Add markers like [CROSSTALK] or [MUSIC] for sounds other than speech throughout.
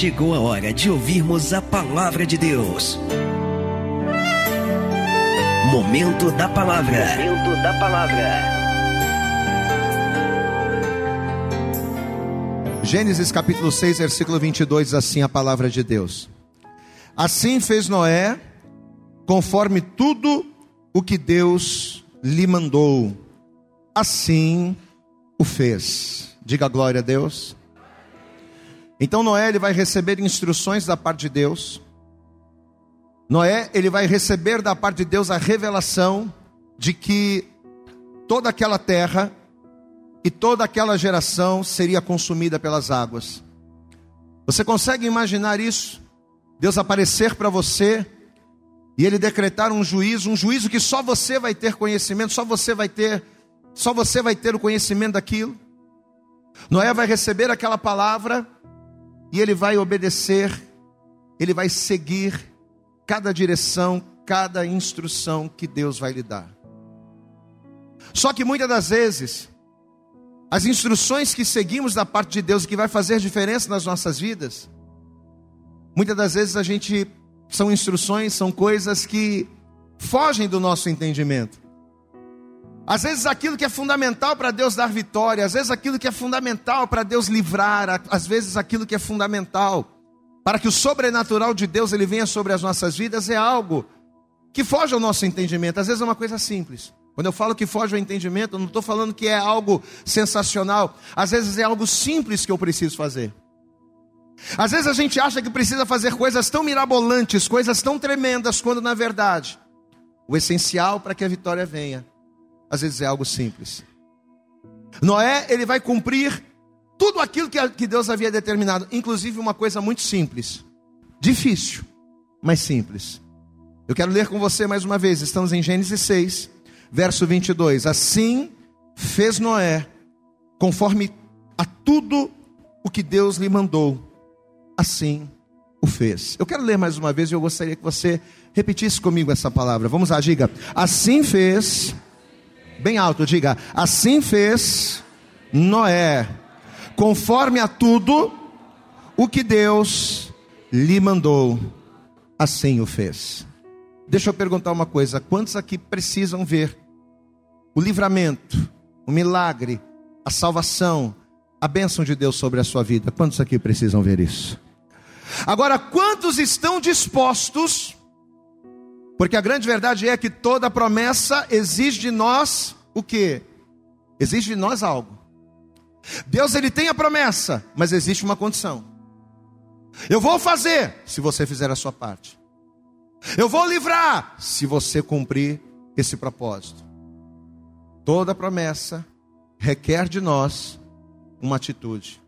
chegou a hora de ouvirmos a palavra de Deus. Momento da palavra. Momento da palavra. Gênesis capítulo 6, versículo 22, diz assim a palavra de Deus. Assim fez Noé, conforme tudo o que Deus lhe mandou, assim o fez. Diga glória a Deus. Então Noé ele vai receber instruções da parte de Deus. Noé ele vai receber da parte de Deus a revelação de que toda aquela terra e toda aquela geração seria consumida pelas águas. Você consegue imaginar isso? Deus aparecer para você e ele decretar um juízo, um juízo que só você vai ter conhecimento, só você vai ter, só você vai ter o conhecimento daquilo. Noé vai receber aquela palavra e ele vai obedecer, ele vai seguir cada direção, cada instrução que Deus vai lhe dar. Só que muitas das vezes, as instruções que seguimos da parte de Deus, que vai fazer diferença nas nossas vidas, muitas das vezes a gente são instruções, são coisas que fogem do nosso entendimento. Às vezes aquilo que é fundamental para Deus dar vitória, às vezes aquilo que é fundamental para Deus livrar, às vezes aquilo que é fundamental para que o sobrenatural de Deus ele venha sobre as nossas vidas é algo que foge ao nosso entendimento. Às vezes é uma coisa simples. Quando eu falo que foge ao entendimento, eu não estou falando que é algo sensacional. Às vezes é algo simples que eu preciso fazer. Às vezes a gente acha que precisa fazer coisas tão mirabolantes, coisas tão tremendas, quando na verdade o essencial para que a vitória venha, às vezes é algo simples. Noé, ele vai cumprir tudo aquilo que Deus havia determinado, inclusive uma coisa muito simples, difícil, mas simples. Eu quero ler com você mais uma vez, estamos em Gênesis 6, verso 22. Assim fez Noé, conforme a tudo o que Deus lhe mandou assim o fez. Eu quero ler mais uma vez e eu gostaria que você repetisse comigo essa palavra. Vamos lá, diga. Assim fez, bem alto, diga. Assim fez Noé, conforme a tudo o que Deus lhe mandou, assim o fez. Deixa eu perguntar uma coisa: quantos aqui precisam ver o livramento, o milagre, a salvação, a bênção de Deus sobre a sua vida? Quantos aqui precisam ver isso? Agora, quantos estão dispostos? Porque a grande verdade é que toda promessa exige de nós o que? Exige de nós algo. Deus ele tem a promessa, mas existe uma condição. Eu vou fazer se você fizer a sua parte. Eu vou livrar se você cumprir esse propósito. Toda promessa requer de nós uma atitude.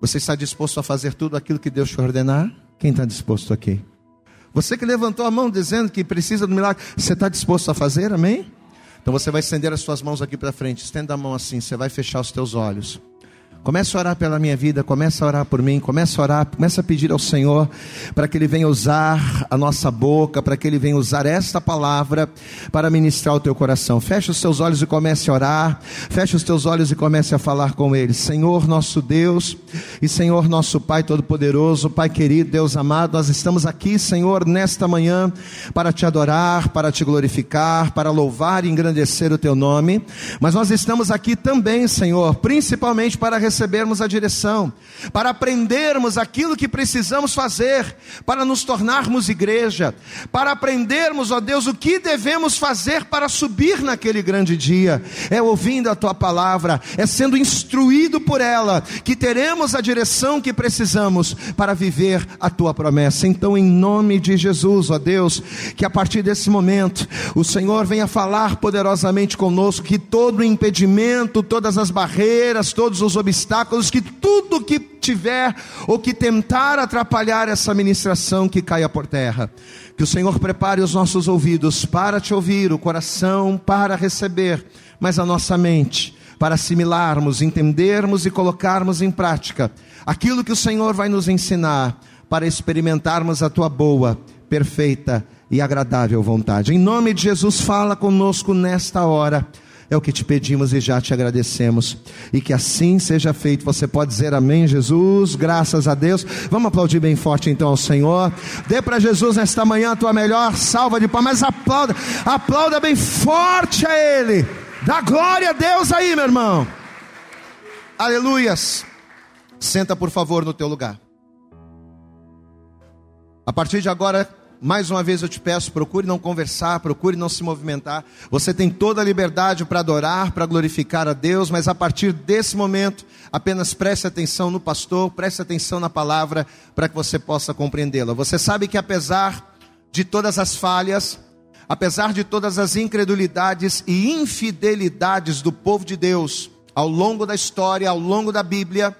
Você está disposto a fazer tudo aquilo que Deus te ordenar? Quem está disposto aqui? Você que levantou a mão dizendo que precisa do milagre, você está disposto a fazer? Amém? Então você vai estender as suas mãos aqui para frente. Estenda a mão assim, você vai fechar os teus olhos. Começa a orar pela minha vida, começa a orar por mim, começa a orar, começa a pedir ao Senhor para que Ele venha usar a nossa boca, para que Ele venha usar esta palavra para ministrar o teu coração. Fecha os teus olhos e comece a orar, fecha os teus olhos e comece a falar com Ele. Senhor nosso Deus e Senhor nosso Pai Todo-Poderoso, Pai querido, Deus amado, nós estamos aqui, Senhor, nesta manhã para te adorar, para te glorificar, para louvar e engrandecer o teu nome, mas nós estamos aqui também, Senhor, principalmente para recebermos a direção, para aprendermos aquilo que precisamos fazer, para nos tornarmos igreja, para aprendermos, ó Deus, o que devemos fazer para subir naquele grande dia. É ouvindo a tua palavra, é sendo instruído por ela, que teremos a direção que precisamos para viver a tua promessa. Então, em nome de Jesus, ó Deus, que a partir desse momento o Senhor venha falar poderosamente conosco, que todo impedimento, todas as barreiras, todos os obstáculos, obstáculos, que tudo que tiver ou que tentar atrapalhar essa ministração que caia por terra. Que o Senhor prepare os nossos ouvidos para te ouvir, o coração para receber, mas a nossa mente para assimilarmos, entendermos e colocarmos em prática aquilo que o Senhor vai nos ensinar para experimentarmos a tua boa, perfeita e agradável vontade. Em nome de Jesus, fala conosco nesta hora É o que te pedimos e já te agradecemos. E que assim seja feito. Você pode dizer amém, Jesus. Graças a Deus. Vamos aplaudir bem forte então ao Senhor. Dê para Jesus nesta manhã a tua melhor salva de palmas. Mas aplauda, aplauda bem forte a Ele. Dá glória a Deus aí, meu irmão. Aleluias. Senta por favor no teu lugar. A partir de agora, mais uma vez eu te peço, procure não conversar, procure não se movimentar. Você tem toda a liberdade para adorar, para glorificar a Deus, mas a partir desse momento, apenas preste atenção no pastor, preste atenção na palavra, para que você possa compreendê-la. Você sabe que apesar de todas as falhas, apesar de todas as incredulidades e infidelidades do povo de Deus, ao longo da história, ao longo da Bíblia,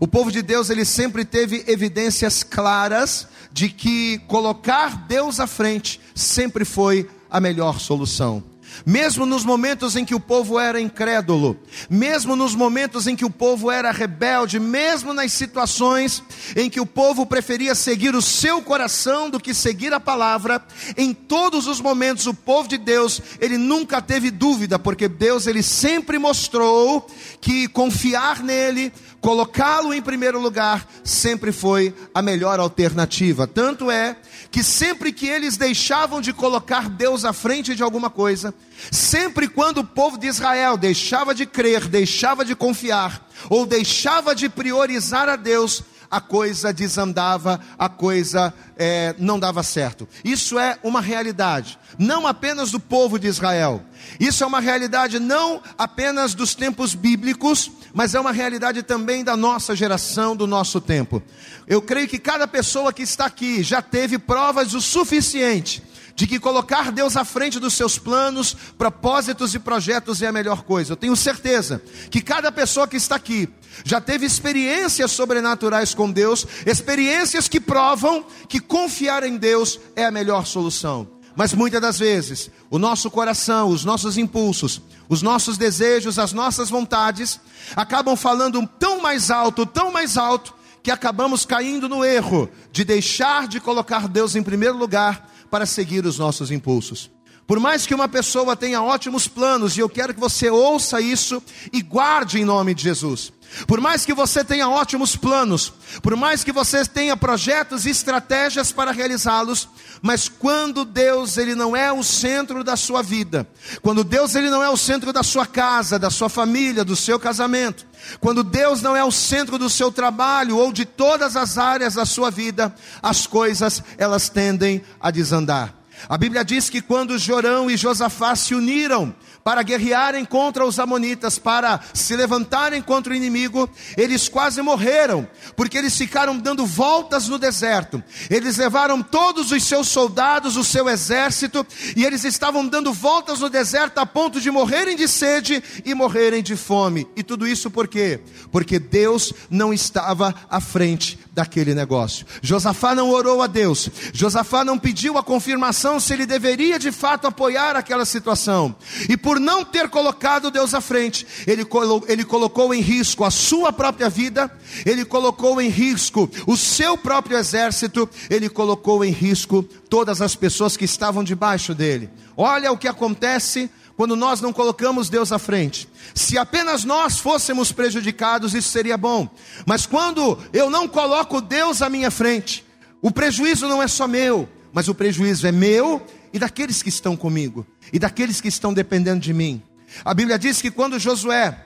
o povo de Deus ele sempre teve evidências claras de que colocar Deus à frente sempre foi a melhor solução. Mesmo nos momentos em que o povo era incrédulo, mesmo nos momentos em que o povo era rebelde, mesmo nas situações em que o povo preferia seguir o seu coração do que seguir a palavra, em todos os momentos o povo de Deus, ele nunca teve dúvida, porque Deus ele sempre mostrou que confiar nele, colocá-lo em primeiro lugar sempre foi a melhor alternativa. Tanto é que sempre que eles deixavam de colocar Deus à frente de alguma coisa, sempre quando o povo de Israel deixava de crer, deixava de confiar, ou deixava de priorizar a Deus, a coisa desandava, a coisa é, não dava certo. Isso é uma realidade, não apenas do povo de Israel, isso é uma realidade não apenas dos tempos bíblicos, mas é uma realidade também da nossa geração, do nosso tempo. Eu creio que cada pessoa que está aqui já teve provas o suficiente de que colocar Deus à frente dos seus planos, propósitos e projetos é a melhor coisa. Eu tenho certeza que cada pessoa que está aqui já teve experiências sobrenaturais com Deus, experiências que provam que confiar em Deus é a melhor solução. Mas muitas das vezes, o nosso coração, os nossos impulsos, os nossos desejos, as nossas vontades, acabam falando tão mais alto, tão mais alto, que acabamos caindo no erro de deixar de colocar Deus em primeiro lugar para seguir os nossos impulsos. Por mais que uma pessoa tenha ótimos planos, e eu quero que você ouça isso e guarde em nome de Jesus. Por mais que você tenha ótimos planos, por mais que você tenha projetos e estratégias para realizá-los, mas quando Deus ele não é o centro da sua vida, quando Deus ele não é o centro da sua casa, da sua família, do seu casamento, quando Deus não é o centro do seu trabalho ou de todas as áreas da sua vida, as coisas elas tendem a desandar. A Bíblia diz que quando Jorão e Josafá se uniram para guerrearem contra os amonitas, para se levantarem contra o inimigo, eles quase morreram, porque eles ficaram dando voltas no deserto. Eles levaram todos os seus soldados, o seu exército, e eles estavam dando voltas no deserto a ponto de morrerem de sede e morrerem de fome. E tudo isso por quê? Porque Deus não estava à frente daquele negócio. Josafá não orou a Deus. Josafá não pediu a confirmação se ele deveria de fato apoiar aquela situação. E por não ter colocado Deus à frente, ele, colo ele colocou em risco a sua própria vida, ele colocou em risco o seu próprio exército, ele colocou em risco todas as pessoas que estavam debaixo dele. Olha o que acontece quando nós não colocamos Deus à frente. Se apenas nós fôssemos prejudicados, isso seria bom. Mas quando eu não coloco Deus à minha frente, o prejuízo não é só meu, mas o prejuízo é meu e daqueles que estão comigo, e daqueles que estão dependendo de mim. A Bíblia diz que quando Josué,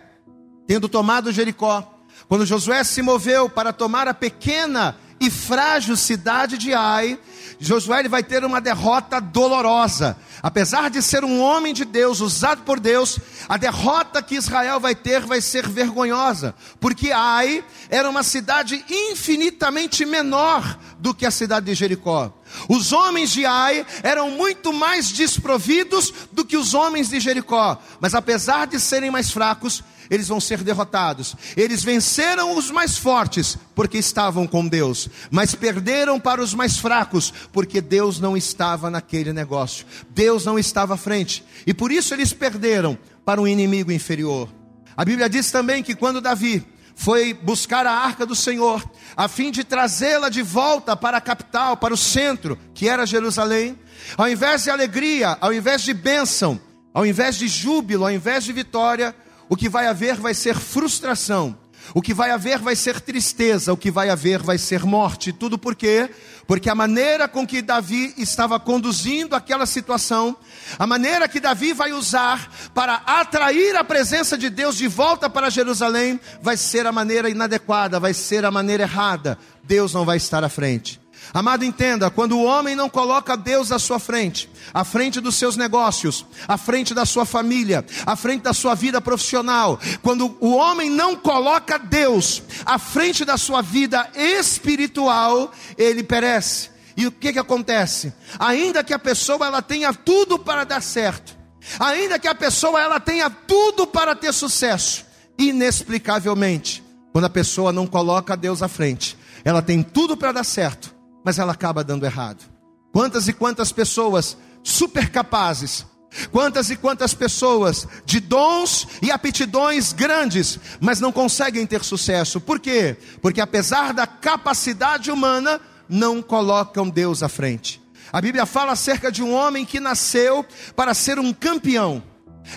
tendo tomado Jericó, quando Josué se moveu para tomar a pequena e frágil cidade de Ai, Josué ele vai ter uma derrota dolorosa. Apesar de ser um homem de Deus, usado por Deus, a derrota que Israel vai ter vai ser vergonhosa, porque Ai era uma cidade infinitamente menor do que a cidade de Jericó. Os homens de Ai eram muito mais desprovidos do que os homens de Jericó, mas apesar de serem mais fracos, eles vão ser derrotados. Eles venceram os mais fortes, porque estavam com Deus, mas perderam para os mais fracos, porque Deus não estava naquele negócio, Deus não estava à frente, e por isso eles perderam para um inimigo inferior. A Bíblia diz também que quando Davi foi buscar a arca do Senhor, a fim de trazê-la de volta para a capital, para o centro, que era Jerusalém, ao invés de alegria, ao invés de bênção, Ao invés de júbilo, ao invés de vitória, o que vai haver vai ser frustração. O que vai haver vai ser tristeza, o que vai haver vai ser morte. Tudo por quê? Porque a maneira com que Davi estava conduzindo aquela situação, a maneira que Davi vai usar para atrair a presença de Deus de volta para Jerusalém, vai ser a maneira inadequada, vai ser a maneira errada. Deus não vai estar à frente. Amado, entenda: quando o homem não coloca Deus à sua frente, à frente dos seus negócios, à frente da sua família, à frente da sua vida profissional, quando o homem não coloca Deus à frente da sua vida espiritual, ele perece. E o que, que acontece? Ainda que a pessoa ela tenha tudo para dar certo, ainda que a pessoa ela tenha tudo para ter sucesso, inexplicavelmente, quando a pessoa não coloca Deus à frente, ela tem tudo para dar certo, mas ela acaba dando errado. Quantas e quantas pessoas super capazes, quantas e quantas pessoas de dons e aptidões grandes, mas não conseguem ter sucesso. Por quê? Porque apesar da capacidade humana, não colocam Deus à frente. A Bíblia fala acerca de um homem que nasceu para ser um campeão.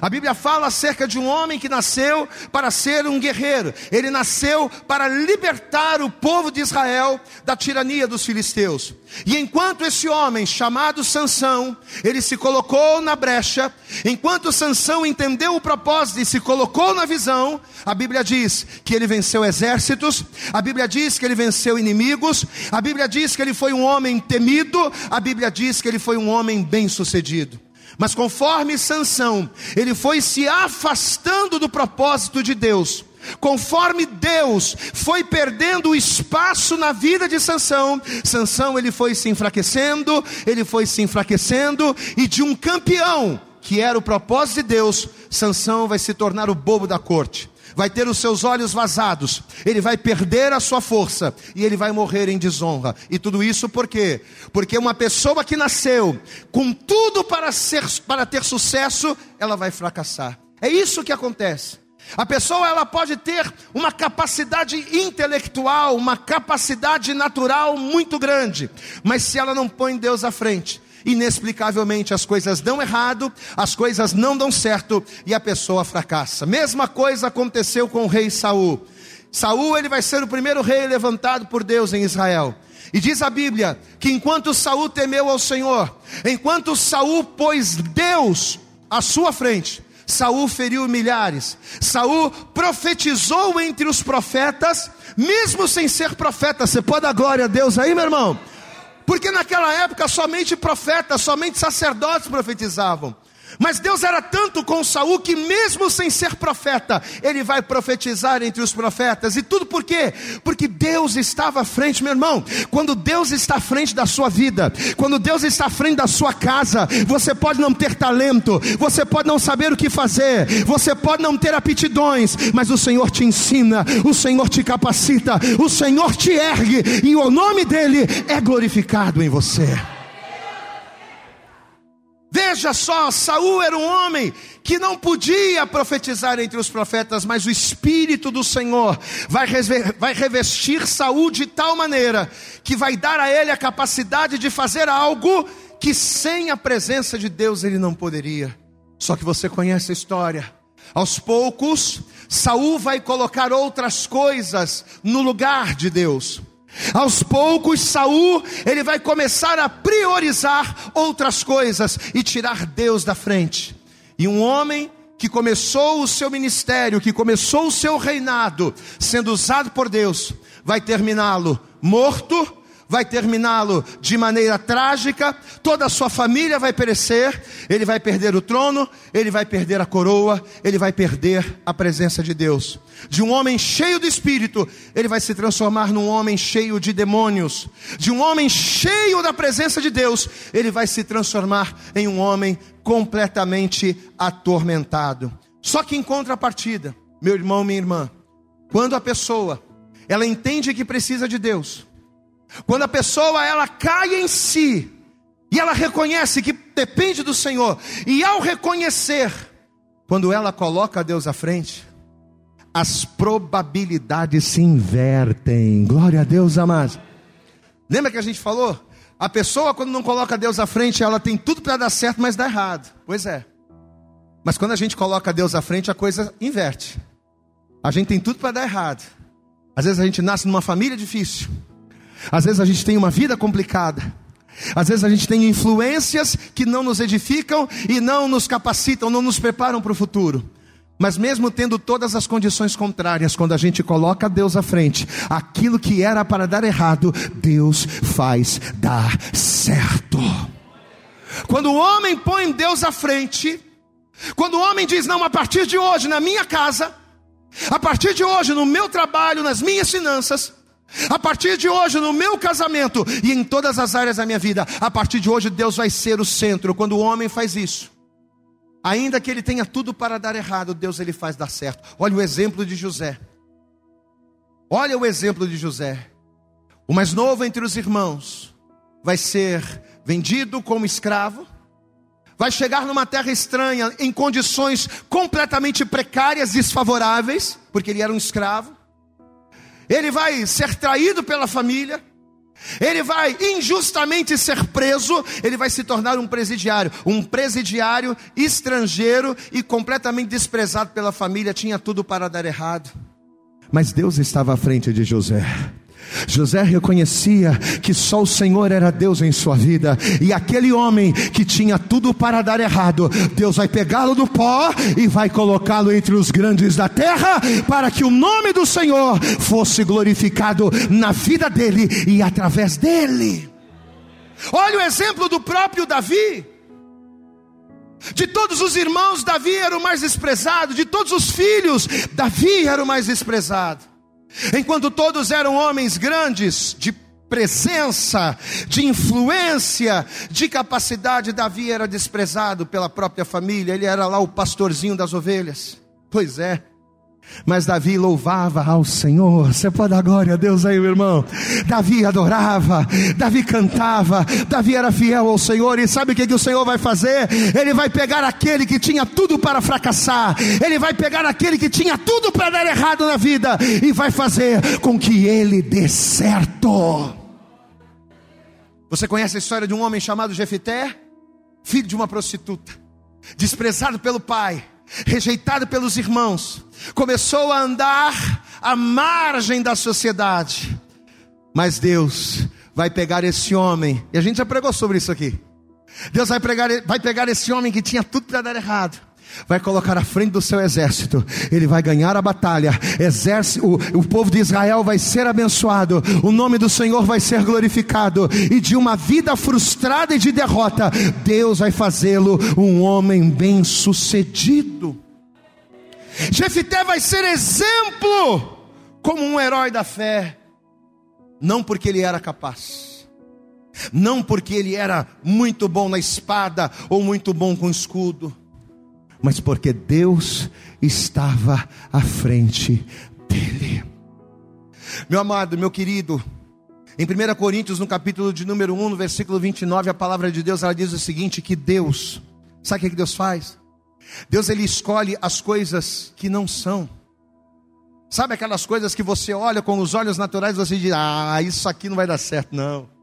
A Bíblia fala acerca de um homem que nasceu para ser um guerreiro. Ele nasceu para libertar o povo de Israel da tirania dos filisteus. E enquanto esse homem chamado Sansão, ele se colocou na brecha, enquanto Sansão entendeu o propósito e se colocou na visão, a Bíblia diz que ele venceu exércitos, a Bíblia diz que ele venceu inimigos, a Bíblia diz que ele foi um homem temido, a Bíblia diz que ele foi um homem bem-sucedido. Mas conforme Sansão, ele foi se afastando do propósito de Deus. Conforme Deus foi perdendo o espaço na vida de Sansão, Sansão ele foi se enfraquecendo, ele foi se enfraquecendo e de um campeão que era o propósito de Deus, Sansão vai se tornar o bobo da corte vai ter os seus olhos vazados, ele vai perder a sua força e ele vai morrer em desonra. E tudo isso por quê? Porque uma pessoa que nasceu com tudo para ser para ter sucesso, ela vai fracassar. É isso que acontece. A pessoa ela pode ter uma capacidade intelectual, uma capacidade natural muito grande, mas se ela não põe Deus à frente, inexplicavelmente as coisas dão errado, as coisas não dão certo e a pessoa fracassa. Mesma coisa aconteceu com o rei Saul. Saul ele vai ser o primeiro rei levantado por Deus em Israel. E diz a Bíblia que enquanto Saul temeu ao Senhor, enquanto Saul pôs Deus à sua frente, Saul feriu milhares. Saul profetizou entre os profetas, mesmo sem ser profeta. Você pode dar glória a Deus aí, meu irmão? Porque naquela época somente profetas, somente sacerdotes profetizavam. Mas Deus era tanto com Saul que mesmo sem ser profeta, ele vai profetizar entre os profetas. E tudo por quê? Porque Deus estava à frente, meu irmão. Quando Deus está à frente da sua vida, quando Deus está à frente da sua casa, você pode não ter talento, você pode não saber o que fazer, você pode não ter aptidões, mas o Senhor te ensina, o Senhor te capacita, o Senhor te ergue e o nome dele é glorificado em você. Veja só, Saul era um homem que não podia profetizar entre os profetas, mas o Espírito do Senhor vai, revestir Saul de tal maneira que vai dar a ele a capacidade de fazer algo que sem a presença de Deus ele não poderia. Só que você conhece a história. Aos poucos, Saul vai colocar outras coisas no lugar de Deus. Aos poucos, Saul, ele vai começar a priorizar outras coisas e tirar Deus da frente. E um homem que começou o seu ministério, que começou o seu reinado, sendo usado por Deus, vai terminá-lo morto vai terminá-lo de maneira trágica, toda a sua família vai perecer, ele vai perder o trono, ele vai perder a coroa, ele vai perder a presença de Deus. De um homem cheio do espírito, ele vai se transformar num homem cheio de demônios. De um homem cheio da presença de Deus, ele vai se transformar em um homem completamente atormentado. Só que em contrapartida, meu irmão, minha irmã, quando a pessoa ela entende que precisa de Deus, quando a pessoa ela cai em si e ela reconhece que depende do Senhor, e ao reconhecer, quando ela coloca Deus à frente, as probabilidades se invertem. Glória a Deus, amados. Lembra que a gente falou? A pessoa, quando não coloca Deus à frente, ela tem tudo para dar certo, mas dá errado. Pois é. Mas quando a gente coloca Deus à frente, a coisa inverte. A gente tem tudo para dar errado. Às vezes a gente nasce numa família difícil. Às vezes a gente tem uma vida complicada. Às vezes a gente tem influências que não nos edificam e não nos capacitam, não nos preparam para o futuro. Mas mesmo tendo todas as condições contrárias, quando a gente coloca Deus à frente, aquilo que era para dar errado, Deus faz dar certo. Quando o homem põe Deus à frente, quando o homem diz: Não, a partir de hoje, na minha casa, a partir de hoje, no meu trabalho, nas minhas finanças, a partir de hoje, no meu casamento e em todas as áreas da minha vida, a partir de hoje, Deus vai ser o centro. Quando o homem faz isso, ainda que ele tenha tudo para dar errado, Deus ele faz dar certo. Olha o exemplo de José. Olha o exemplo de José. O mais novo entre os irmãos vai ser vendido como escravo vai chegar numa terra estranha, em condições completamente precárias, desfavoráveis, porque ele era um escravo. Ele vai ser traído pela família. Ele vai injustamente ser preso, ele vai se tornar um presidiário, um presidiário estrangeiro e completamente desprezado pela família, tinha tudo para dar errado. Mas Deus estava à frente de José. José reconhecia que só o Senhor era Deus em sua vida, e aquele homem que tinha tudo para dar errado, Deus vai pegá-lo do pó e vai colocá-lo entre os grandes da terra, para que o nome do Senhor fosse glorificado na vida dele e através dele. Olha o exemplo do próprio Davi. De todos os irmãos, Davi era o mais desprezado, de todos os filhos, Davi era o mais desprezado. Enquanto todos eram homens grandes, de presença, de influência, de capacidade, Davi era desprezado pela própria família, ele era lá o pastorzinho das ovelhas. Pois é. Mas Davi louvava ao Senhor. Você pode dar glória a Deus aí, meu irmão. Davi adorava, Davi cantava, Davi era fiel ao Senhor. E sabe o que, que o Senhor vai fazer? Ele vai pegar aquele que tinha tudo para fracassar, ele vai pegar aquele que tinha tudo para dar errado na vida, e vai fazer com que ele dê certo. Você conhece a história de um homem chamado Jefité? Filho de uma prostituta, desprezado pelo pai rejeitado pelos irmãos, começou a andar à margem da sociedade. Mas Deus vai pegar esse homem, e a gente já pregou sobre isso aqui. Deus vai, pregar, vai pegar esse homem que tinha tudo para dar errado, vai colocar à frente do seu exército, ele vai ganhar a batalha, exército, o, o povo de Israel vai ser abençoado, o nome do Senhor vai ser glorificado, e de uma vida frustrada e de derrota, Deus vai fazê-lo um homem bem sucedido. Jefité vai ser exemplo como um herói da fé, não porque ele era capaz, não porque ele era muito bom na espada ou muito bom com escudo, mas porque Deus estava à frente dele. Meu amado, meu querido, em 1 Coríntios, no capítulo de número 1, no versículo 29, a palavra de Deus ela diz o seguinte: que Deus, sabe o que Deus faz? Deus ele escolhe as coisas que não são. Sabe aquelas coisas que você olha com os olhos naturais e você diz: "Ah, isso aqui não vai dar certo não".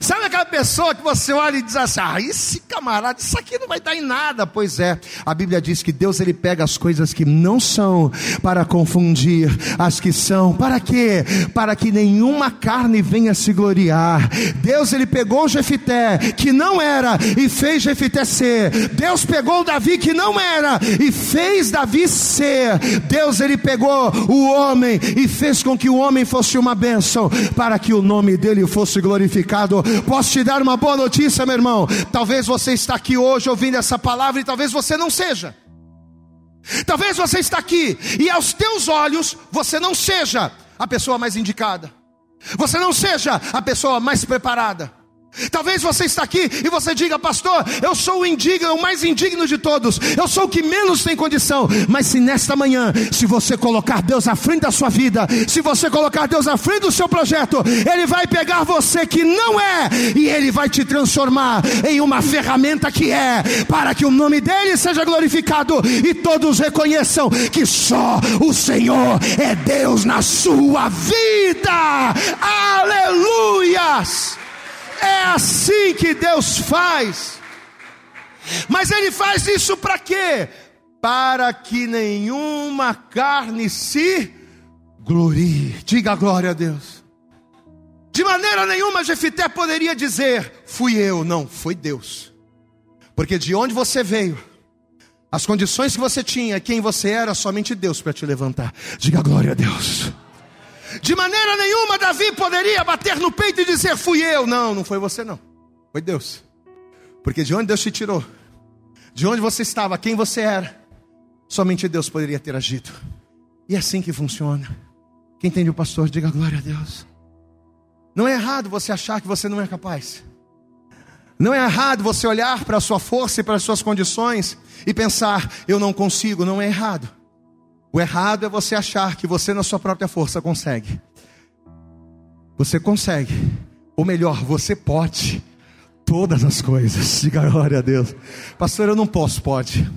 Sabe aquela pessoa que você olha e diz assim: ah, esse camarada, isso aqui não vai dar em nada. Pois é, a Bíblia diz que Deus ele pega as coisas que não são para confundir as que são. Para quê? Para que nenhuma carne venha se gloriar. Deus ele pegou Jefité, que não era, e fez Jefité ser. Deus pegou Davi, que não era, e fez Davi ser. Deus ele pegou o homem e fez com que o homem fosse uma bênção, para que o nome dele fosse glorificado Posso te dar uma boa notícia, meu irmão? Talvez você está aqui hoje ouvindo essa palavra e talvez você não seja. Talvez você está aqui e aos teus olhos você não seja a pessoa mais indicada. Você não seja a pessoa mais preparada. Talvez você está aqui e você diga, pastor, eu sou o indigno, o mais indigno de todos, eu sou o que menos tem condição. Mas se nesta manhã, se você colocar Deus à frente da sua vida, se você colocar Deus à frente do seu projeto, Ele vai pegar você que não é, e Ele vai te transformar em uma ferramenta que é, para que o nome dEle seja glorificado e todos reconheçam que só o Senhor é Deus na sua vida. Aleluias! É assim que Deus faz. Mas ele faz isso para quê? Para que nenhuma carne se glorie. Diga glória a Deus. De maneira nenhuma Jefité poderia dizer: fui eu, não, foi Deus. Porque de onde você veio, as condições que você tinha, quem você era, somente Deus para te levantar. Diga glória a Deus. De maneira nenhuma Davi poderia bater no peito e dizer: fui eu. Não, não foi você, não. Foi Deus. Porque de onde Deus te tirou, de onde você estava, quem você era, somente Deus poderia ter agido. E é assim que funciona. Quem entende o pastor, diga glória a Deus. Não é errado você achar que você não é capaz. Não é errado você olhar para a sua força e para as suas condições e pensar, eu não consigo. Não é errado. O errado é você achar que você, na sua própria força, consegue. Você consegue. Ou melhor, você pode todas as coisas. [LAUGHS] Diga glória a Deus. Pastor, eu não posso, pode.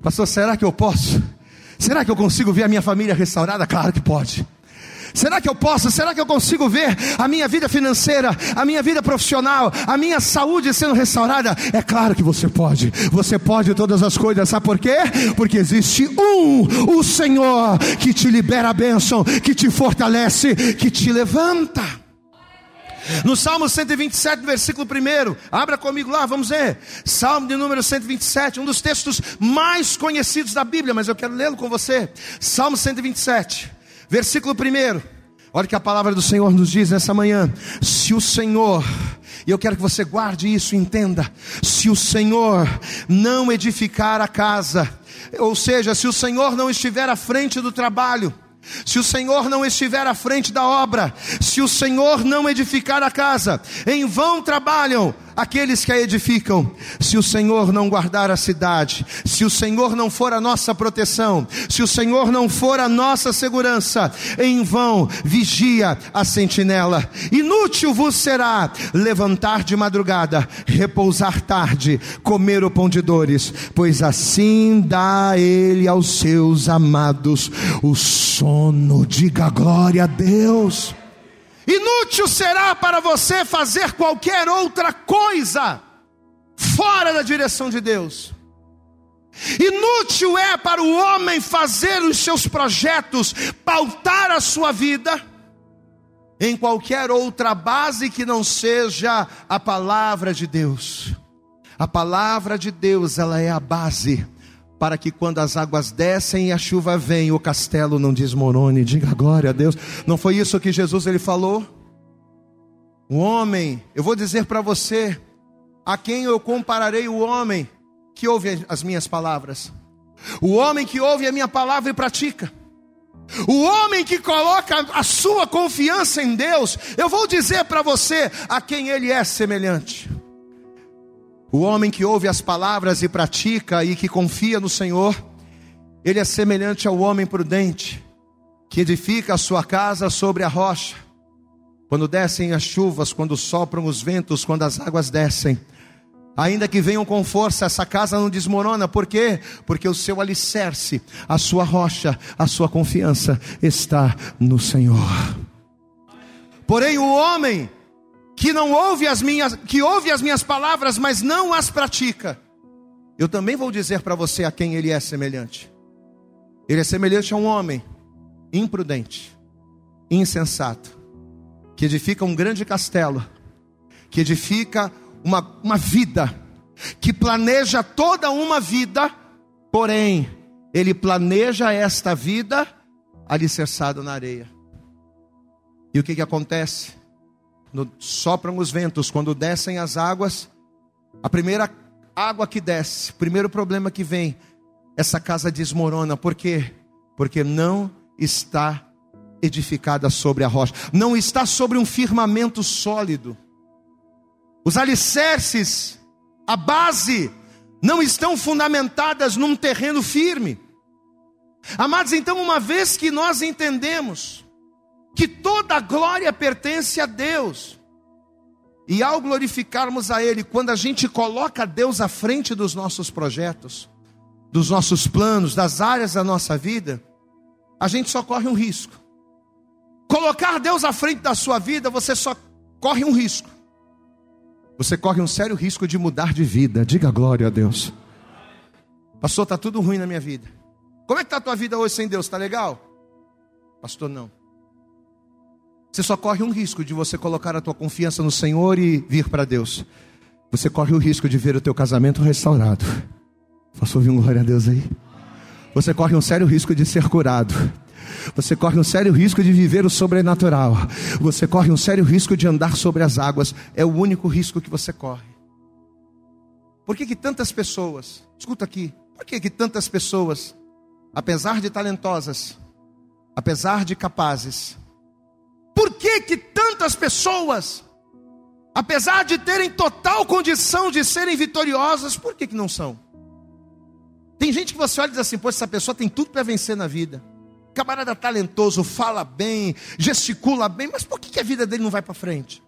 Pastor, será que eu posso? Será que eu consigo ver a minha família restaurada? Claro que pode. Será que eu posso? Será que eu consigo ver a minha vida financeira, a minha vida profissional, a minha saúde sendo restaurada? É claro que você pode. Você pode todas as coisas. Sabe por quê? Porque existe um, o Senhor, que te libera a bênção, que te fortalece, que te levanta. No Salmo 127, versículo 1, abra comigo lá, vamos ver. Salmo de número 127, um dos textos mais conhecidos da Bíblia, mas eu quero lê-lo com você. Salmo 127. Versículo 1. Olha que a palavra do Senhor nos diz nessa manhã: se o Senhor, e eu quero que você guarde isso, entenda, se o Senhor não edificar a casa, ou seja, se o Senhor não estiver à frente do trabalho, se o Senhor não estiver à frente da obra, se o Senhor não edificar a casa, em vão trabalham aqueles que a edificam. Se o Senhor não guardar a cidade, se o Senhor não for a nossa proteção, se o Senhor não for a nossa segurança, em vão vigia a sentinela. Inútil vos será levantar de madrugada, repousar tarde, comer o pão de dores, pois assim dá ele aos seus amados o sono. Diga glória a Deus. Inútil será para você fazer qualquer outra coisa fora da direção de Deus. Inútil é para o homem fazer os seus projetos, pautar a sua vida em qualquer outra base que não seja a palavra de Deus. A palavra de Deus, ela é a base para que quando as águas descem e a chuva vem, o castelo não desmorone. Diga glória a Deus. Não foi isso que Jesus ele falou? O homem, eu vou dizer para você, a quem eu compararei o homem que ouve as minhas palavras. O homem que ouve a minha palavra e pratica. O homem que coloca a sua confiança em Deus, eu vou dizer para você a quem ele é semelhante. O homem que ouve as palavras e pratica e que confia no Senhor, ele é semelhante ao homem prudente, que edifica a sua casa sobre a rocha. Quando descem as chuvas, quando sopram os ventos, quando as águas descem, ainda que venham com força, essa casa não desmorona, por quê? Porque o seu alicerce, a sua rocha, a sua confiança está no Senhor. Porém, o homem que não ouve as minhas, que ouve as minhas palavras, mas não as pratica, eu também vou dizer para você a quem ele é semelhante. Ele é semelhante a um homem imprudente, insensato, que edifica um grande castelo, que edifica uma, uma vida, que planeja toda uma vida, porém, ele planeja esta vida alicerçado na areia. E o que, que acontece? Sopram os ventos, quando descem as águas, a primeira água que desce, primeiro problema que vem, essa casa desmorona. Por quê? Porque não está edificada sobre a rocha, não está sobre um firmamento sólido. Os alicerces, a base, não estão fundamentadas num terreno firme. Amados, então, uma vez que nós entendemos que toda glória pertence a Deus. E ao glorificarmos a Ele, quando a gente coloca Deus à frente dos nossos projetos, dos nossos planos, das áreas da nossa vida, a gente só corre um risco. Colocar Deus à frente da sua vida, você só corre um risco. você corre um sério risco de mudar de vida. Diga glória a Deus. Pastor, está tudo ruim na minha vida. Como é que está a tua vida hoje sem Deus? Está legal? Pastor, não. Você só corre um risco de você colocar a tua confiança no Senhor e vir para Deus. Você corre o risco de ver o teu casamento restaurado. Posso ouvir um glória a Deus aí? Você corre um sério risco de ser curado. Você corre um sério risco de viver o sobrenatural. Você corre um sério risco de andar sobre as águas. É o único risco que você corre. Por que, que tantas pessoas, escuta aqui, por que, que tantas pessoas, apesar de talentosas, apesar de capazes, por que, que tantas pessoas, apesar de terem total condição de serem vitoriosas, por que, que não são? Tem gente que você olha e diz assim: pô, essa pessoa tem tudo para vencer na vida. Camarada talentoso, fala bem, gesticula bem, mas por que, que a vida dele não vai para frente?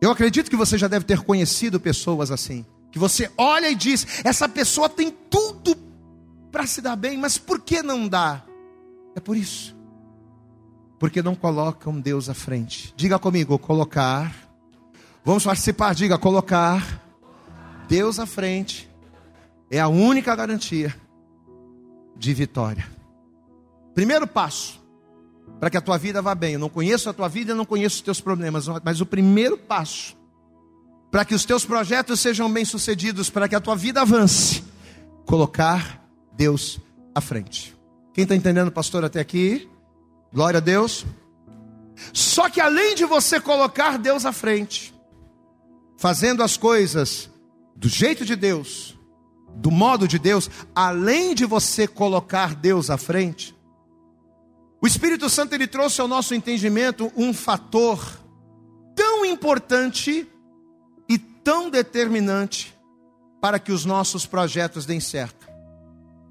Eu acredito que você já deve ter conhecido pessoas assim. Que você olha e diz: essa pessoa tem tudo para se dar bem, mas por que não dá? É por isso. Porque não colocam Deus à frente. Diga comigo, colocar. Vamos participar, diga, colocar Deus à frente é a única garantia de vitória. Primeiro passo para que a tua vida vá bem. Eu não conheço a tua vida, eu não conheço os teus problemas, mas o primeiro passo para que os teus projetos sejam bem-sucedidos, para que a tua vida avance, colocar Deus à frente. Quem está entendendo, pastor, até aqui? Glória a Deus. Só que além de você colocar Deus à frente, fazendo as coisas do jeito de Deus, do modo de Deus, além de você colocar Deus à frente, o Espírito Santo ele trouxe ao nosso entendimento um fator tão importante e tão determinante para que os nossos projetos deem certo.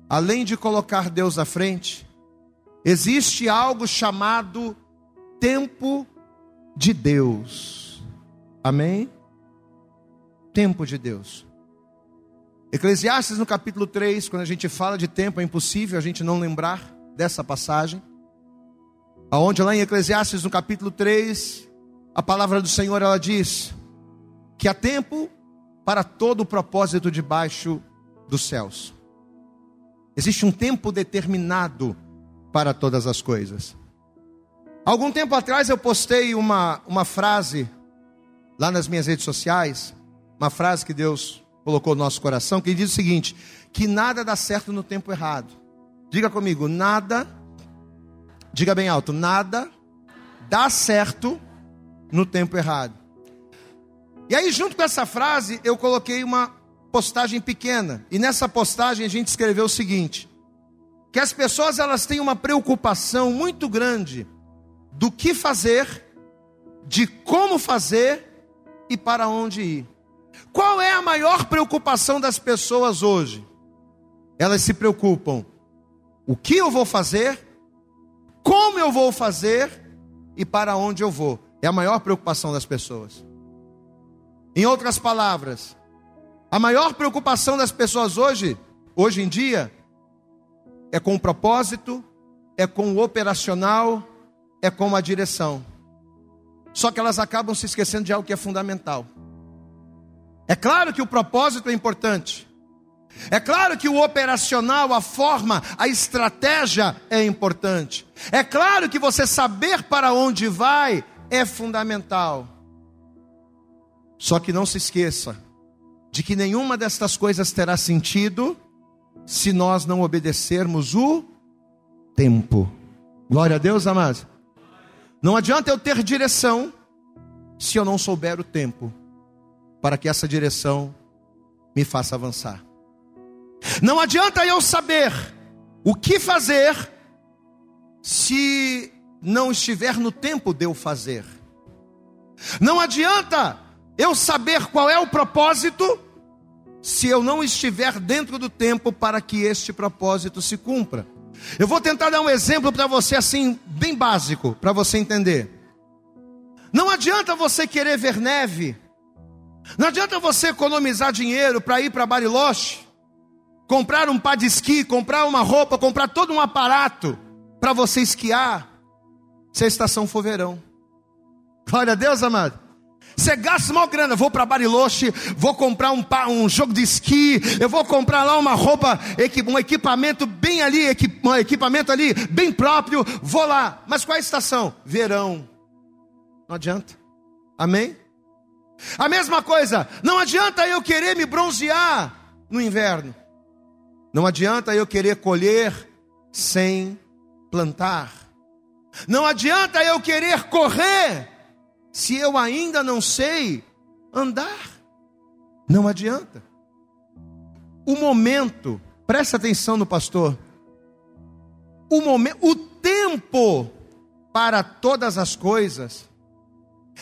Além de colocar Deus à frente, existe algo chamado tempo de Deus. Amém? Tempo de Deus. Eclesiastes no capítulo 3, quando a gente fala de tempo, é impossível a gente não lembrar dessa passagem. Aonde lá em Eclesiastes no capítulo 3, a palavra do Senhor ela diz que há tempo para todo o propósito debaixo dos céus. Existe um tempo determinado para todas as coisas. Algum tempo atrás eu postei uma, uma frase lá nas minhas redes sociais, uma frase que Deus colocou no nosso coração, que diz o seguinte: que nada dá certo no tempo errado. Diga comigo, nada Diga bem alto: nada dá certo no tempo errado. E aí, junto com essa frase, eu coloquei uma postagem pequena. E nessa postagem a gente escreveu o seguinte: que as pessoas elas têm uma preocupação muito grande do que fazer, de como fazer e para onde ir. Qual é a maior preocupação das pessoas hoje? Elas se preocupam: o que eu vou fazer como eu vou fazer e para onde eu vou. É a maior preocupação das pessoas. Em outras palavras, a maior preocupação das pessoas hoje, hoje em dia, é com o propósito, é com o operacional, é com a direção. Só que elas acabam se esquecendo de algo que é fundamental. É claro que o propósito é importante. É claro que o operacional, a forma, a estratégia é importante. É claro que você saber para onde vai é fundamental. Só que não se esqueça de que nenhuma destas coisas terá sentido se nós não obedecermos o tempo. Glória a Deus, amados. Não adianta eu ter direção se eu não souber o tempo para que essa direção me faça avançar. Não adianta eu saber o que fazer se não estiver no tempo de eu fazer. Não adianta eu saber qual é o propósito se eu não estiver dentro do tempo para que este propósito se cumpra. Eu vou tentar dar um exemplo para você assim, bem básico, para você entender. Não adianta você querer ver neve. Não adianta você economizar dinheiro para ir para Bariloche comprar um pá de esqui, comprar uma roupa, comprar todo um aparato para você esquiar, se a estação for verão. Glória a Deus, amado. Você gasta uma grana, vou para Bariloche, vou comprar um, um jogo de esqui, eu vou comprar lá uma roupa, um equipamento bem ali, um equipamento ali, bem próprio, vou lá. Mas qual é a estação? Verão. Não adianta. Amém? A mesma coisa, não adianta eu querer me bronzear no inverno. Não adianta eu querer colher sem plantar. Não adianta eu querer correr se eu ainda não sei andar. Não adianta. O momento, presta atenção no pastor. O momento, o tempo para todas as coisas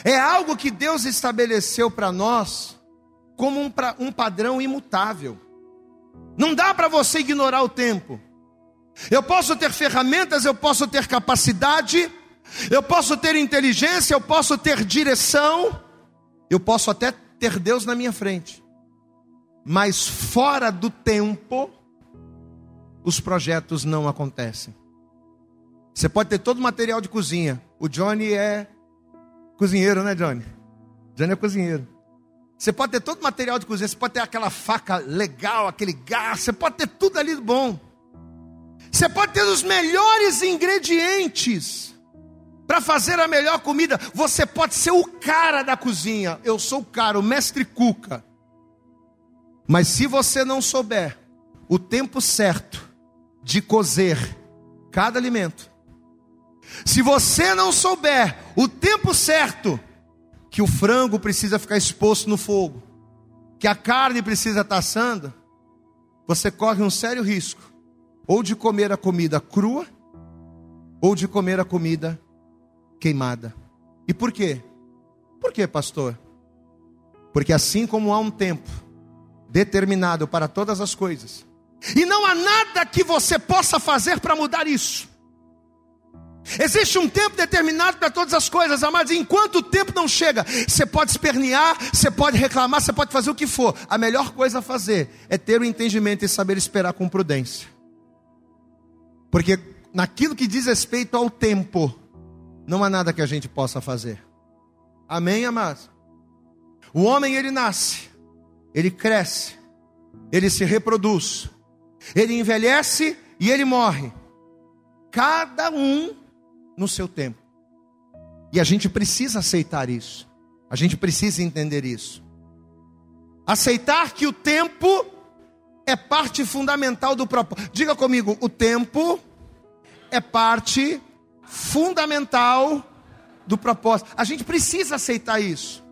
é algo que Deus estabeleceu para nós como um, pra, um padrão imutável. Não dá para você ignorar o tempo. Eu posso ter ferramentas, eu posso ter capacidade, eu posso ter inteligência, eu posso ter direção, eu posso até ter Deus na minha frente. Mas fora do tempo, os projetos não acontecem. Você pode ter todo o material de cozinha. O Johnny é cozinheiro, né, Johnny? Johnny é cozinheiro. Você pode ter todo o material de cozinha, você pode ter aquela faca legal, aquele gás, você pode ter tudo ali bom. Você pode ter os melhores ingredientes para fazer a melhor comida. Você pode ser o cara da cozinha. Eu sou o cara, o mestre cuca. Mas se você não souber o tempo certo de cozer cada alimento, se você não souber o tempo certo que o frango precisa ficar exposto no fogo, que a carne precisa estar assando, você corre um sério risco, ou de comer a comida crua, ou de comer a comida queimada. E por quê? Por quê, pastor? Porque assim como há um tempo determinado para todas as coisas, e não há nada que você possa fazer para mudar isso. Existe um tempo determinado para todas as coisas, amados. Enquanto o tempo não chega, você pode espernear, você pode reclamar, você pode fazer o que for. A melhor coisa a fazer é ter o entendimento e saber esperar com prudência. Porque naquilo que diz respeito ao tempo, não há nada que a gente possa fazer. Amém, amados? O homem ele nasce, ele cresce, ele se reproduz, ele envelhece e ele morre. Cada um no seu tempo. E a gente precisa aceitar isso. A gente precisa entender isso. Aceitar que o tempo é parte fundamental do propósito. Diga comigo, o tempo é parte fundamental do propósito. A gente precisa aceitar isso.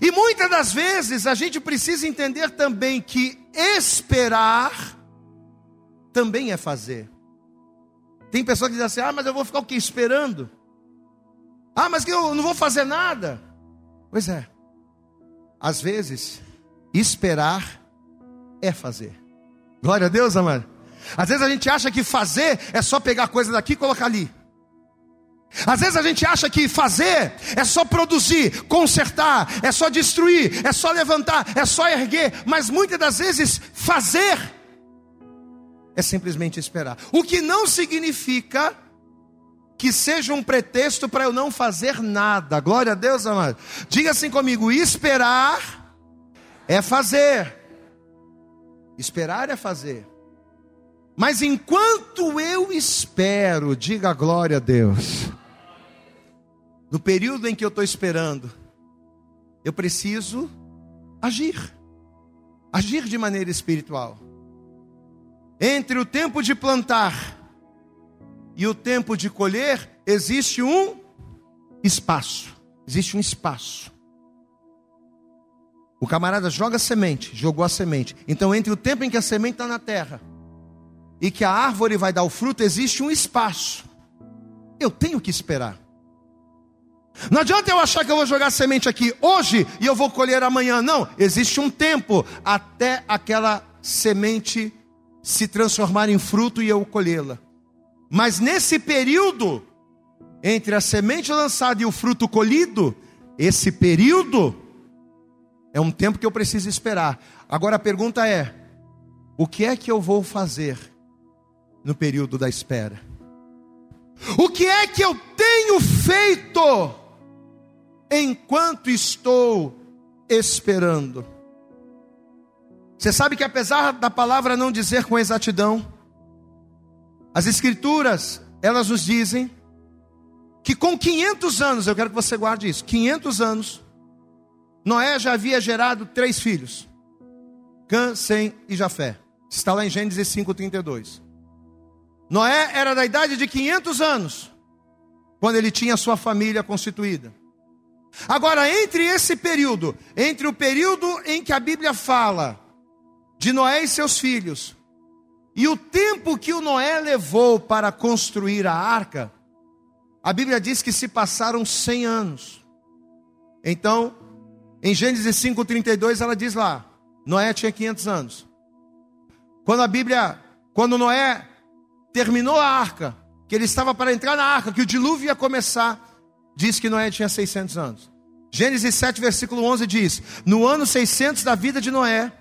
E muitas das vezes a gente precisa entender também que esperar também é fazer. Tem pessoas que dizem assim: ah, mas eu vou ficar o quê? Esperando? Ah, mas eu não vou fazer nada. Pois é. Às vezes, esperar é fazer. Glória a Deus, amado. Às vezes a gente acha que fazer é só pegar coisa daqui e colocar ali. Às vezes a gente acha que fazer é só produzir, consertar, é só destruir, é só levantar, é só erguer, mas muitas das vezes fazer é simplesmente esperar. O que não significa que seja um pretexto para eu não fazer nada. Glória a Deus, amado. Diga assim comigo: esperar é fazer. Esperar é fazer. Mas enquanto eu espero, diga glória a Deus. No período em que eu estou esperando, eu preciso agir. Agir de maneira espiritual. Entre o tempo de plantar e o tempo de colher, existe um espaço. Existe um espaço. O camarada joga a semente, jogou a semente. Então, entre o tempo em que a semente está na terra e que a árvore vai dar o fruto, existe um espaço. Eu tenho que esperar. Não adianta eu achar que eu vou jogar semente aqui hoje e eu vou colher amanhã. Não, existe um tempo até aquela semente se transformar em fruto e eu colhê-la. Mas nesse período, entre a semente lançada e o fruto colhido, esse período é um tempo que eu preciso esperar. Agora a pergunta é: o que é que eu vou fazer no período da espera? O que é que eu tenho feito enquanto estou esperando. Você sabe que apesar da palavra não dizer com exatidão, as escrituras, elas nos dizem que com 500 anos, eu quero que você guarde isso, 500 anos, Noé já havia gerado três filhos: Cã, Sem e Jafé. Está lá em Gênesis 5:32. Noé era da idade de 500 anos quando ele tinha sua família constituída. Agora, entre esse período, entre o período em que a Bíblia fala de Noé e seus filhos, e o tempo que o Noé levou para construir a arca, a Bíblia diz que se passaram 100 anos. Então, em Gênesis 5:32 ela diz lá, Noé tinha 500 anos. Quando a Bíblia, quando Noé terminou a arca, que ele estava para entrar na arca, que o dilúvio ia começar, diz que Noé tinha 600 anos. Gênesis 7, versículo 11 diz: No ano 600 da vida de Noé,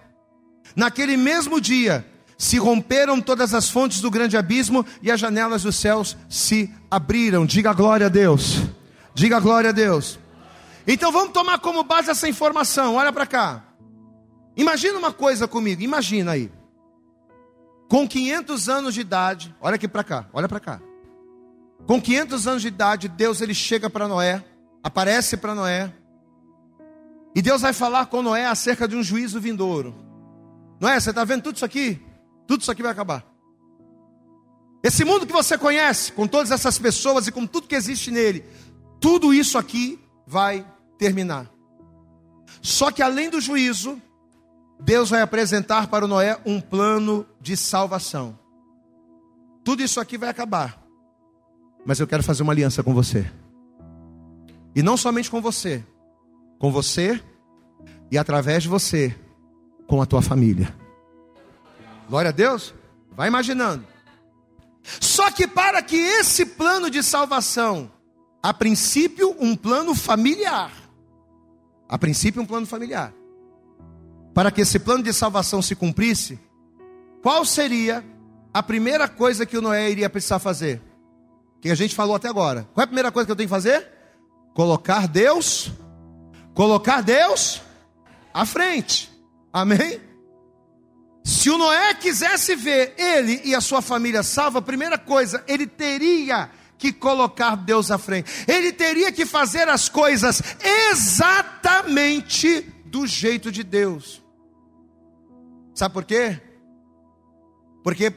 naquele mesmo dia, se romperam todas as fontes do grande abismo e as janelas dos céus se abriram. Diga glória a Deus. Diga glória a Deus. Então vamos tomar como base essa informação. Olha para cá. Imagina uma coisa comigo. Imagina aí. Com 500 anos de idade, olha aqui para cá, olha para cá. Com 500 anos de idade, Deus ele chega para Noé, aparece para Noé. E Deus vai falar com Noé acerca de um juízo vindouro. Noé, você está vendo tudo isso aqui? Tudo isso aqui vai acabar. Esse mundo que você conhece, com todas essas pessoas e com tudo que existe nele, tudo isso aqui vai terminar. Só que além do juízo, Deus vai apresentar para o Noé um plano de salvação. Tudo isso aqui vai acabar. Mas eu quero fazer uma aliança com você. E não somente com você, com você e através de você, com a tua família. Glória a Deus. Vai imaginando. Só que para que esse plano de salvação, a princípio um plano familiar, a princípio um plano familiar, para que esse plano de salvação se cumprisse, qual seria a primeira coisa que o Noé iria precisar fazer? Que a gente falou até agora. Qual é a primeira coisa que eu tenho que fazer? Colocar Deus, colocar Deus à frente. Amém? Se o Noé quisesse ver ele e a sua família salva, a primeira coisa, ele teria que colocar Deus à frente. Ele teria que fazer as coisas exatamente do jeito de Deus. Sabe por quê? Porque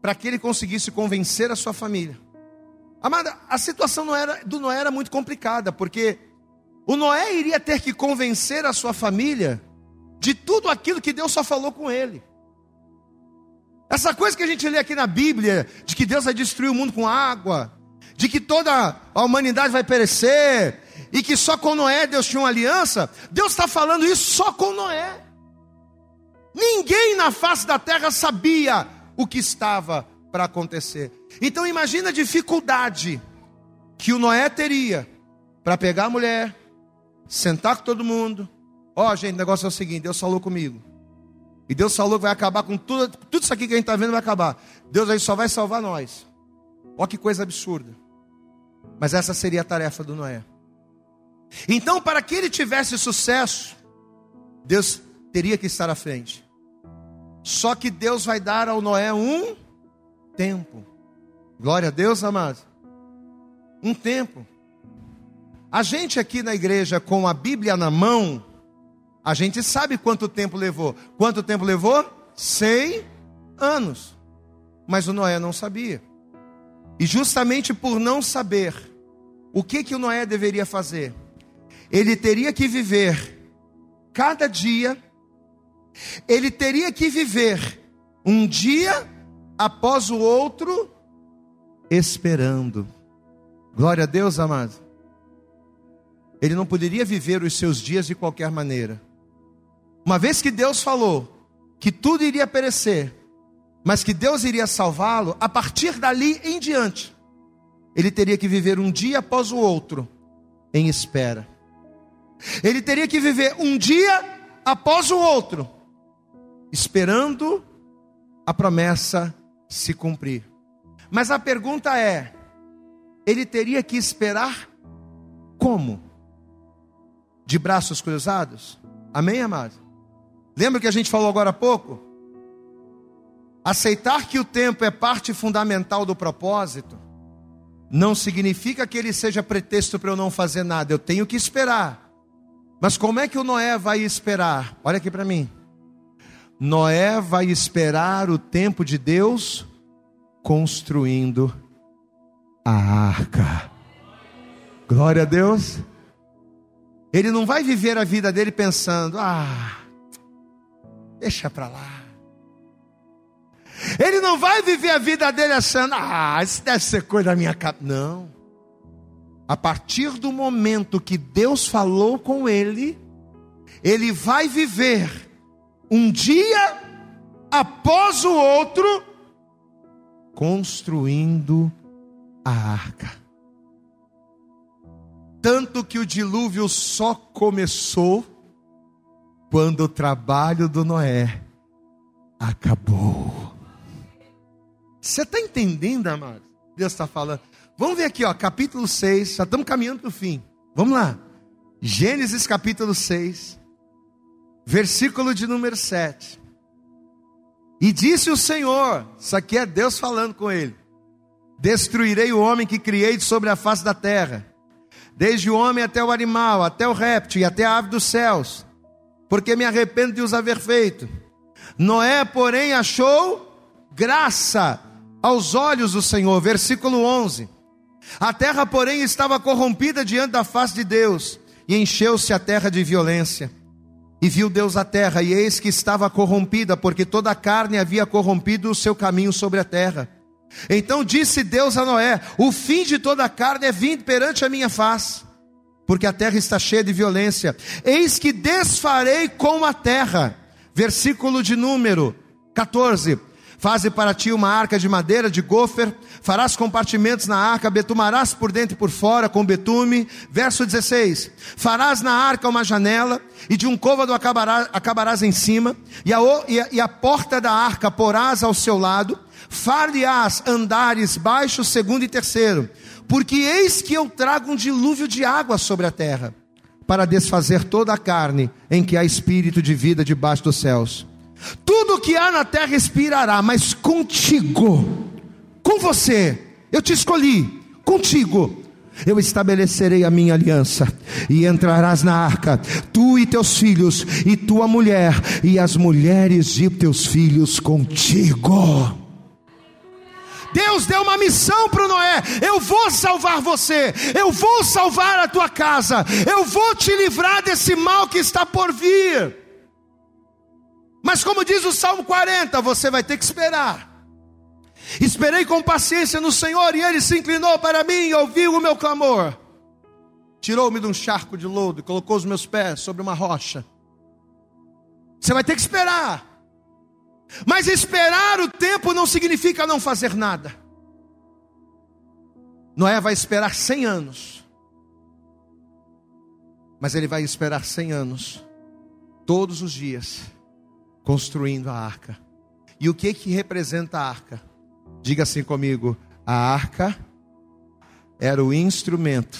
para que ele conseguisse convencer a sua família. Amada, a situação não era, do Noé era muito complicada, porque o Noé iria ter que convencer a sua família de tudo aquilo que Deus só falou com ele. Essa coisa que a gente lê aqui na Bíblia, de que Deus vai destruir o mundo com água, de que toda a humanidade vai perecer, e que só com Noé Deus tinha uma aliança, Deus está falando isso só com Noé. Ninguém na face da terra sabia o que estava para acontecer. Então imagina a dificuldade que o Noé teria para pegar a mulher, sentar com todo mundo. Ó, oh, gente, o negócio é o seguinte: Deus falou comigo. E Deus falou que vai acabar com tudo, tudo isso aqui que a gente está vendo vai acabar. Deus aí só vai salvar nós. Olha que coisa absurda. Mas essa seria a tarefa do Noé. Então, para que ele tivesse sucesso, Deus teria que estar à frente. Só que Deus vai dar ao Noé um tempo. Glória a Deus, amados. Um tempo. A gente aqui na igreja com a Bíblia na mão, a gente sabe quanto tempo levou. Quanto tempo levou? Cem anos. Mas o Noé não sabia. E justamente por não saber o que que o Noé deveria fazer, ele teria que viver cada dia ele teria que viver um dia após o outro esperando. Glória a Deus, amado. Ele não poderia viver os seus dias de qualquer maneira. Uma vez que Deus falou que tudo iria perecer, mas que Deus iria salvá-lo, a partir dali em diante, ele teria que viver um dia após o outro em espera. Ele teria que viver um dia após o outro esperando a promessa se cumprir. Mas a pergunta é: ele teria que esperar como? de braços cruzados? Amém, amados? Lembra que a gente falou agora há pouco? Aceitar que o tempo é parte fundamental do propósito não significa que ele seja pretexto para eu não fazer nada, eu tenho que esperar. Mas como é que o Noé vai esperar? Olha aqui para mim. Noé vai esperar o tempo de Deus construindo a arca. Glória a Deus. Ele não vai viver a vida dele pensando: ah, deixa para lá. Ele não vai viver a vida dele achando, ah, isso deve ser coisa da minha cabeça. Não. A partir do momento que Deus falou com ele, ele vai viver um dia após o outro, construindo a arca. Tanto que o dilúvio só começou quando o trabalho do Noé acabou. Você está entendendo, amado? Deus está falando. Vamos ver aqui, ó, capítulo 6, já estamos caminhando para o fim. Vamos lá. Gênesis capítulo 6, versículo de número 7. E disse o Senhor, isso aqui é Deus falando com ele: Destruirei o homem que criei sobre a face da terra, desde o homem até o animal, até o réptil e até a ave dos céus, porque me arrependo de os haver feito. Noé, porém, achou graça aos olhos do Senhor. Versículo 11. A terra, porém, estava corrompida diante da face de Deus, e encheu-se a terra de violência. E viu Deus a terra, e eis que estava corrompida, porque toda a carne havia corrompido o seu caminho sobre a terra. Então disse Deus a Noé: O fim de toda a carne é vindo perante a minha face, porque a terra está cheia de violência. Eis que desfarei com a terra. Versículo de número 14 Faze para ti uma arca de madeira de gofer, farás compartimentos na arca, betumarás por dentro e por fora com betume. Verso 16: Farás na arca uma janela, e de um côvado acabarás, acabarás em cima, e a, e, a, e a porta da arca porás ao seu lado, far-lhe-ás andares baixos, segundo e terceiro, porque eis que eu trago um dilúvio de água sobre a terra, para desfazer toda a carne em que há espírito de vida debaixo dos céus tudo que há na terra expirará, mas contigo, com você, eu te escolhi, contigo, eu estabelecerei a minha aliança, e entrarás na arca, tu e teus filhos, e tua mulher, e as mulheres de teus filhos contigo. Deus deu uma missão para Noé: eu vou salvar você, eu vou salvar a tua casa, eu vou te livrar desse mal que está por vir. Mas como diz o Salmo 40, você vai ter que esperar. Esperei com paciência no Senhor e ele se inclinou para mim e ouviu o meu clamor. Tirou-me de um charco de lodo e colocou os meus pés sobre uma rocha. Você vai ter que esperar. Mas esperar o tempo não significa não fazer nada. Noé vai esperar cem anos. Mas ele vai esperar cem anos, todos os dias construindo a arca. E o que que representa a arca? Diga assim comigo: a arca era o instrumento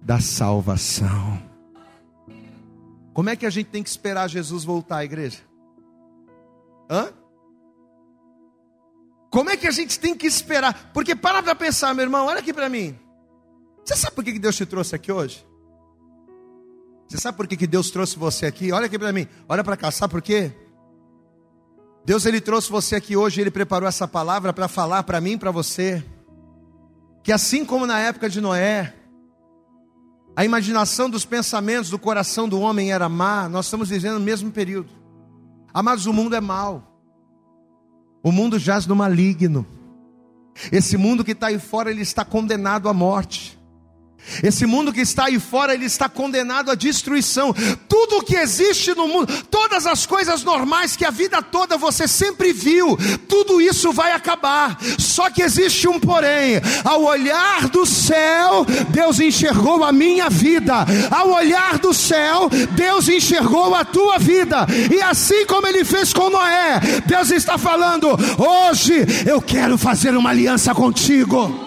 da salvação. Como é que a gente tem que esperar Jesus voltar à igreja? Hã? Como é que a gente tem que esperar? Porque para para pensar, meu irmão, olha aqui para mim. Você sabe por que Deus te trouxe aqui hoje? Você sabe por que, que Deus trouxe você aqui? Olha aqui para mim, olha para cá, sabe por quê? Deus ele trouxe você aqui hoje, ele preparou essa palavra para falar para mim, para você, que assim como na época de Noé, a imaginação dos pensamentos do coração do homem era má, nós estamos vivendo o mesmo período. Amados, o mundo é mau. O mundo jaz no maligno. Esse mundo que está aí fora, ele está condenado à morte. Esse mundo que está aí fora, ele está condenado à destruição. Tudo o que existe no mundo, todas as coisas normais que a vida toda você sempre viu, tudo isso vai acabar. Só que existe um porém. Ao olhar do céu, Deus enxergou a minha vida. Ao olhar do céu, Deus enxergou a tua vida. E assim como ele fez com Noé, Deus está falando: hoje eu quero fazer uma aliança contigo.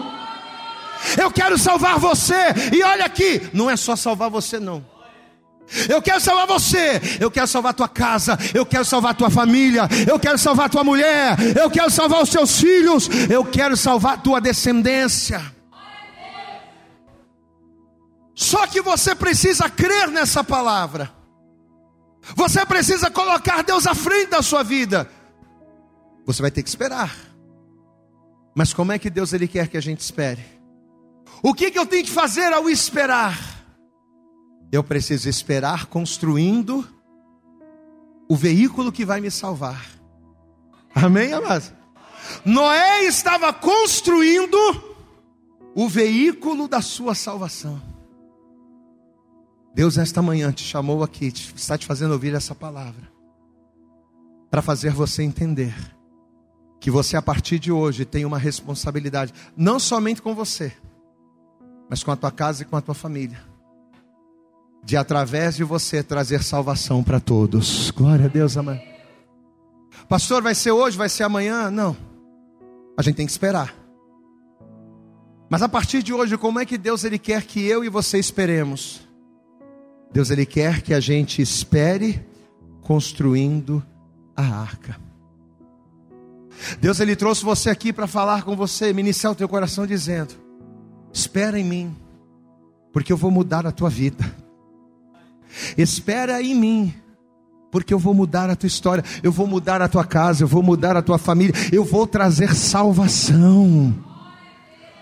Eu quero salvar você. E olha aqui, não é só salvar você não. Eu quero salvar você, eu quero salvar tua casa, eu quero salvar tua família, eu quero salvar tua mulher, eu quero salvar os teus filhos, eu quero salvar tua descendência. Só que você precisa crer nessa palavra. Você precisa colocar Deus à frente da sua vida. Você vai ter que esperar. Mas como é que Deus ele quer que a gente espere? O que, que eu tenho que fazer ao esperar? Eu preciso esperar construindo o veículo que vai me salvar. Amém, amados? Noé estava construindo o veículo da sua salvação. Deus, esta manhã, te chamou aqui, está te fazendo ouvir essa palavra, para fazer você entender que você, a partir de hoje, tem uma responsabilidade, não somente com você, mas com a tua casa e com a tua família de através de você trazer salvação para todos. Glória a Deus, amém. Pastor, vai ser hoje, vai ser amanhã? Não. A gente tem que esperar. Mas a partir de hoje, como é que Deus ele quer que eu e você esperemos? Deus ele quer que a gente espere construindo a arca. Deus ele trouxe você aqui para falar com você, ministrar o teu coração dizendo: Espera em mim, porque eu vou mudar a tua vida. Espera em mim, porque eu vou mudar a tua história, eu vou mudar a tua casa, eu vou mudar a tua família, eu vou trazer salvação.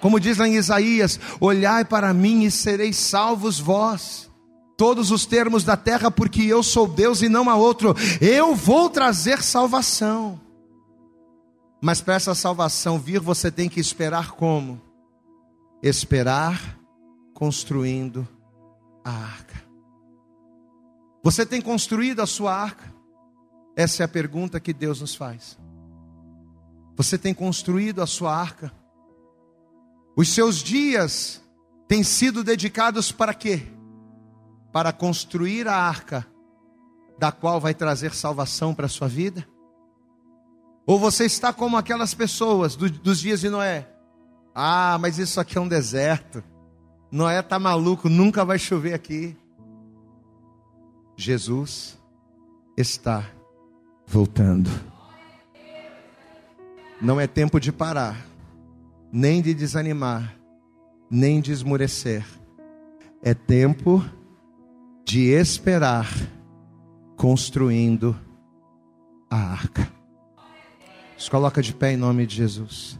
Como diz lá em Isaías: Olhai para mim e sereis salvos vós, todos os termos da terra, porque eu sou Deus e não há outro, eu vou trazer salvação. Mas para essa salvação vir, você tem que esperar como? Esperar construindo a arca. Você tem construído a sua arca? Essa é a pergunta que Deus nos faz. Você tem construído a sua arca? Os seus dias têm sido dedicados para quê? Para construir a arca, da qual vai trazer salvação para a sua vida? Ou você está como aquelas pessoas do, dos dias de Noé? Ah, mas isso aqui é um deserto. Noé está maluco, nunca vai chover aqui. Jesus está voltando. Não é tempo de parar, nem de desanimar, nem de esmorecer. É tempo de esperar, construindo a arca. Se coloca de pé em nome de Jesus.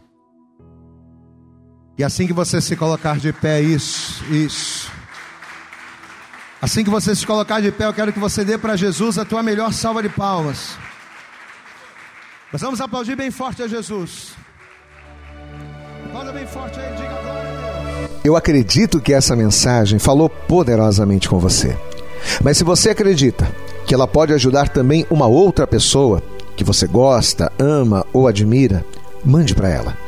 E assim que você se colocar de pé, isso, isso. Assim que você se colocar de pé, eu quero que você dê para Jesus a tua melhor salva de palmas. Nós vamos aplaudir bem forte a Jesus. Aplauda bem forte aí, diga glória a Deus. Eu acredito que essa mensagem falou poderosamente com você. Mas se você acredita que ela pode ajudar também uma outra pessoa que você gosta, ama ou admira, mande para ela.